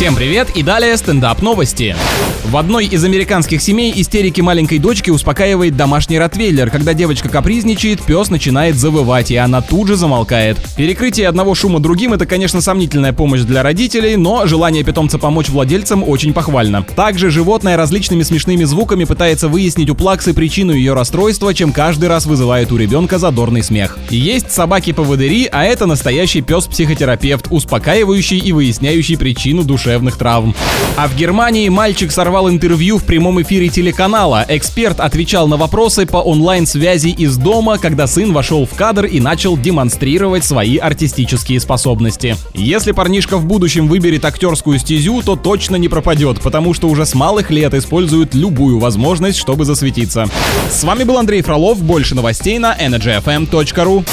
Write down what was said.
Всем привет и далее стендап новости. В одной из американских семей истерики маленькой дочки успокаивает домашний ротвейлер. Когда девочка капризничает, пес начинает завывать, и она тут же замолкает. Перекрытие одного шума другим это, конечно, сомнительная помощь для родителей, но желание питомца помочь владельцам очень похвально. Также животное различными смешными звуками пытается выяснить у плаксы причину ее расстройства, чем каждый раз вызывает у ребенка задорный смех. Есть собаки-поводыри, а это настоящий пес-психотерапевт, успокаивающий и выясняющий причину души душевных травм. А в Германии мальчик сорвал интервью в прямом эфире телеканала. Эксперт отвечал на вопросы по онлайн-связи из дома, когда сын вошел в кадр и начал демонстрировать свои артистические способности. Если парнишка в будущем выберет актерскую стезю, то точно не пропадет, потому что уже с малых лет использует любую возможность, чтобы засветиться. С вами был Андрей Фролов. Больше новостей на energyfm.ru.